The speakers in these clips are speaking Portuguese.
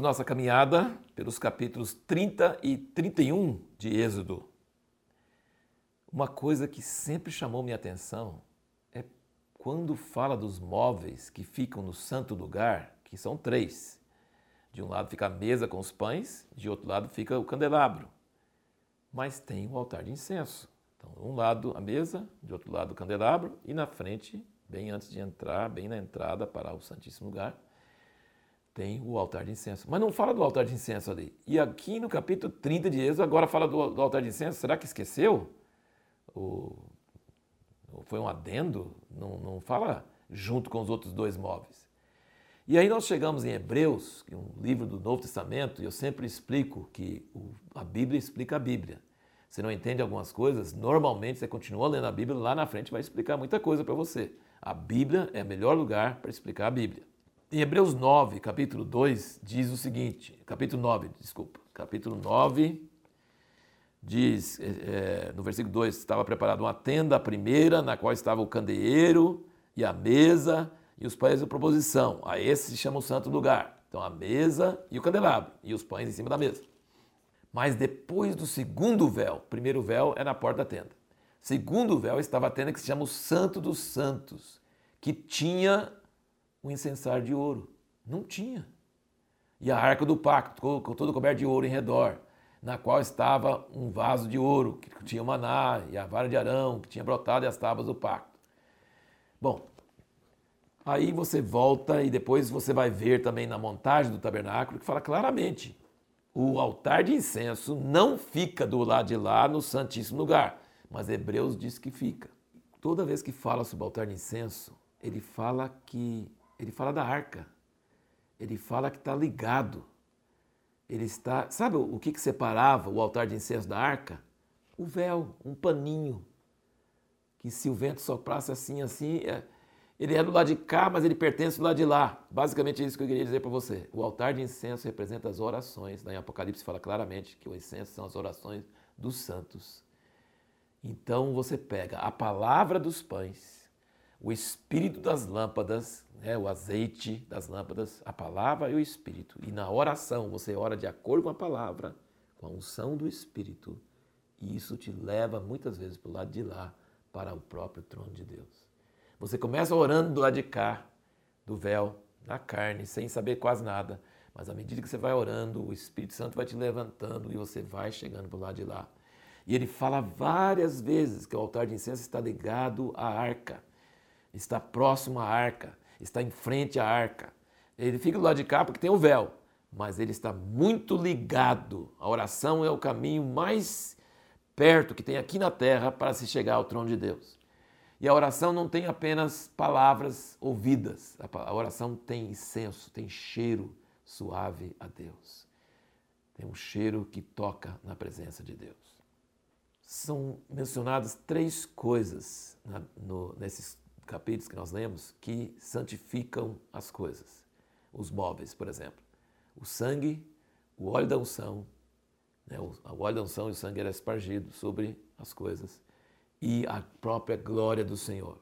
nossa caminhada pelos capítulos 30 e 31 de Êxodo. Uma coisa que sempre chamou minha atenção é quando fala dos móveis que ficam no santo lugar, que são três. De um lado fica a mesa com os pães, de outro lado fica o candelabro. Mas tem o altar de incenso. Então, de um lado a mesa, de outro lado o candelabro e na frente, bem antes de entrar, bem na entrada para o Santíssimo Lugar, tem o altar de incenso. Mas não fala do altar de incenso ali. E aqui no capítulo 30 de Êxodo, agora fala do, do altar de incenso. Será que esqueceu? O, foi um adendo? Não, não fala junto com os outros dois móveis. E aí nós chegamos em Hebreus, que é um livro do Novo Testamento, e eu sempre explico que a Bíblia explica a Bíblia. Você não entende algumas coisas, normalmente você continua lendo a Bíblia, lá na frente vai explicar muita coisa para você. A Bíblia é o melhor lugar para explicar a Bíblia. Em Hebreus 9, capítulo 2, diz o seguinte, capítulo 9, desculpa, capítulo 9, diz, é, no versículo 2, estava preparada uma tenda, a primeira, na qual estava o candeeiro e a mesa e os pães de proposição. A esse se chama o santo lugar. Então a mesa e o candelabro e os pães em cima da mesa. Mas depois do segundo véu, primeiro véu é na porta da tenda. Segundo véu estava a tenda que se chama o Santo dos Santos, que tinha um incensário de ouro. Não tinha. E a arca do pacto, todo coberto de ouro em redor, na qual estava um vaso de ouro, que tinha o maná e a vara de arão, que tinha brotado e as tábuas do pacto. Bom, aí você volta e depois você vai ver também na montagem do tabernáculo que fala claramente: o altar de incenso não fica do lado de lá no Santíssimo Lugar, mas Hebreus diz que fica. Toda vez que fala sobre o altar de incenso, ele fala que ele fala da arca. Ele fala que está ligado. Ele está. Sabe o que, que separava o altar de incenso da arca? O véu, um paninho. Que se o vento soprasse assim, assim, é, ele é do lado de cá, mas ele pertence do lado de lá. Basicamente é isso que eu queria dizer para você. O altar de incenso representa as orações. Em Apocalipse fala claramente que o incenso são as orações dos santos. Então você pega a palavra dos pães, o espírito das lâmpadas, né, o azeite das lâmpadas, a palavra e o Espírito. E na oração você ora de acordo com a palavra, com a unção do Espírito. E isso te leva muitas vezes para o lado de lá, para o próprio trono de Deus. Você começa orando do lado de cá, do véu, da carne, sem saber quase nada. Mas à medida que você vai orando, o Espírito Santo vai te levantando e você vai chegando para o lado de lá. E ele fala várias vezes que o altar de incenso está ligado à arca, está próximo à arca está em frente à arca. Ele fica do lado de cá porque tem o véu, mas ele está muito ligado. A oração é o caminho mais perto que tem aqui na terra para se chegar ao trono de Deus. E a oração não tem apenas palavras ouvidas, a oração tem incenso, tem cheiro suave a Deus. Tem um cheiro que toca na presença de Deus. São mencionadas três coisas na, no, nesses capítulos que nós lemos que santificam as coisas. Os móveis, por exemplo. O sangue, o óleo da unção, né? o óleo da unção e o sangue era espargido sobre as coisas. E a própria glória do Senhor.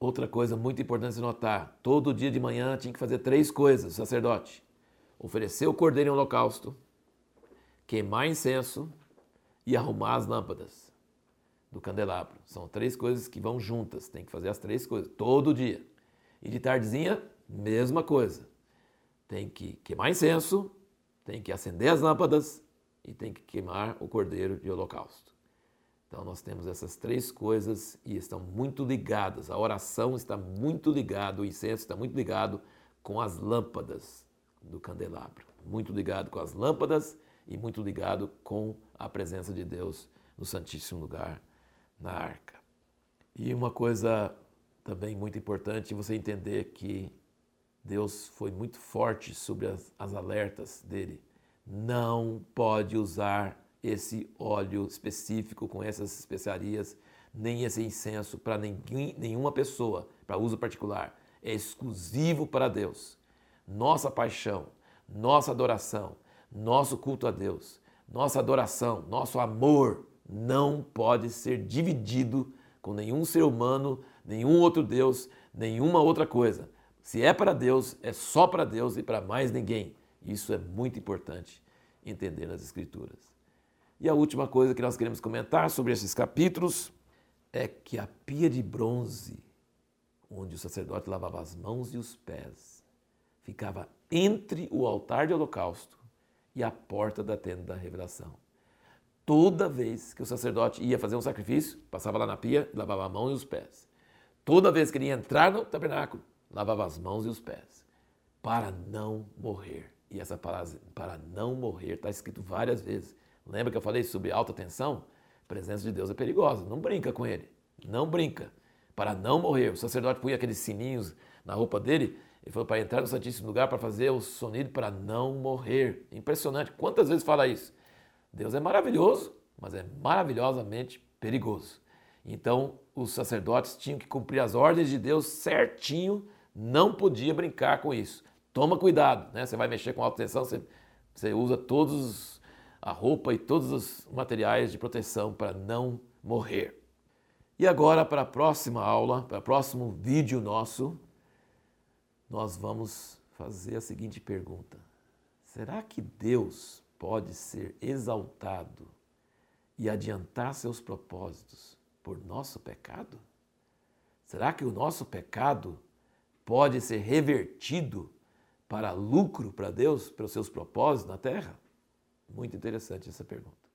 Outra coisa muito importante de notar: todo dia de manhã tinha que fazer três coisas, sacerdote: oferecer o cordeiro em holocausto, queimar incenso e arrumar as lâmpadas do candelabro. São três coisas que vão juntas, tem que fazer as três coisas todo dia. E de tardezinha, mesma coisa. Tem que queimar incenso, tem que acender as lâmpadas e tem que queimar o cordeiro de holocausto. Então nós temos essas três coisas e estão muito ligadas. A oração está muito ligada, o incenso está muito ligado com as lâmpadas do candelabro. Muito ligado com as lâmpadas e muito ligado com a presença de Deus no Santíssimo Lugar na arca. E uma coisa também muito importante você entender que Deus foi muito forte sobre as, as alertas dele. Não pode usar esse óleo específico com essas especiarias, nem esse incenso para nenhuma pessoa, para uso particular. É exclusivo para Deus. Nossa paixão, nossa adoração, nosso culto a Deus, nossa adoração, nosso amor não pode ser dividido com nenhum ser humano, nenhum outro Deus, nenhuma outra coisa. Se é para Deus, é só para Deus e para mais ninguém. Isso é muito importante entender nas Escrituras. E a última coisa que nós queremos comentar sobre esses capítulos é que a pia de bronze, onde o sacerdote lavava as mãos e os pés, ficava entre o altar de holocausto e a porta da tenda da revelação. Toda vez que o sacerdote ia fazer um sacrifício, passava lá na pia, lavava a mão e os pés. Toda vez que ele ia entrar no tabernáculo, lavava as mãos e os pés, para não morrer. E essa palavra, para não morrer, está escrito várias vezes. Lembra que eu falei sobre alta tensão? A presença de Deus é perigosa, não brinca com ele. Não brinca. Para não morrer. O sacerdote punha aqueles sininhos na roupa dele. Ele falou para entrar no Santíssimo Lugar para fazer o sonido para não morrer. Impressionante. Quantas vezes fala isso? Deus é maravilhoso, mas é maravilhosamente perigoso. Então, os sacerdotes tinham que cumprir as ordens de Deus certinho, não podia brincar com isso. Toma cuidado, né? Você vai mexer com alta tensão, você, você usa todos a roupa e todos os materiais de proteção para não morrer. E agora, para a próxima aula, para o próximo vídeo nosso, nós vamos fazer a seguinte pergunta: será que Deus pode ser exaltado e adiantar seus propósitos por nosso pecado? Será que o nosso pecado pode ser revertido para lucro para Deus, para os seus propósitos na terra? Muito interessante essa pergunta.